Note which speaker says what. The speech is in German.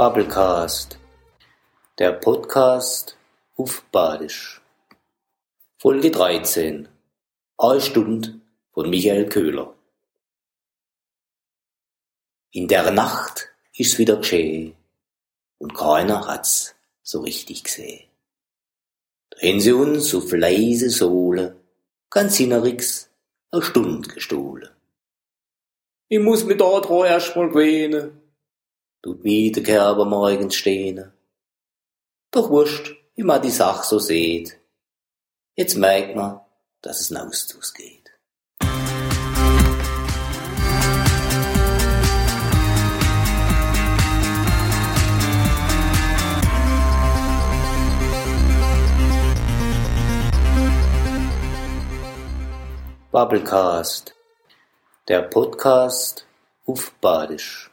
Speaker 1: Bubblecast, der Podcast auf Badisch. Folge 13. Eine Stunde von Michael Köhler. In der Nacht ist's wieder geschehen und keiner hat's so richtig gesehen. Drehen sie uns auf leise Sohle, ganz innerix a Stund gestohlen. Ich muss mit da dran erst mal gewähnen, tut wie der Kerber morgens stehne. Doch wurscht, wie man die Sach so seht. Jetzt merkt man, dass es naus geht. Bubblecast, der Podcast auf Badisch.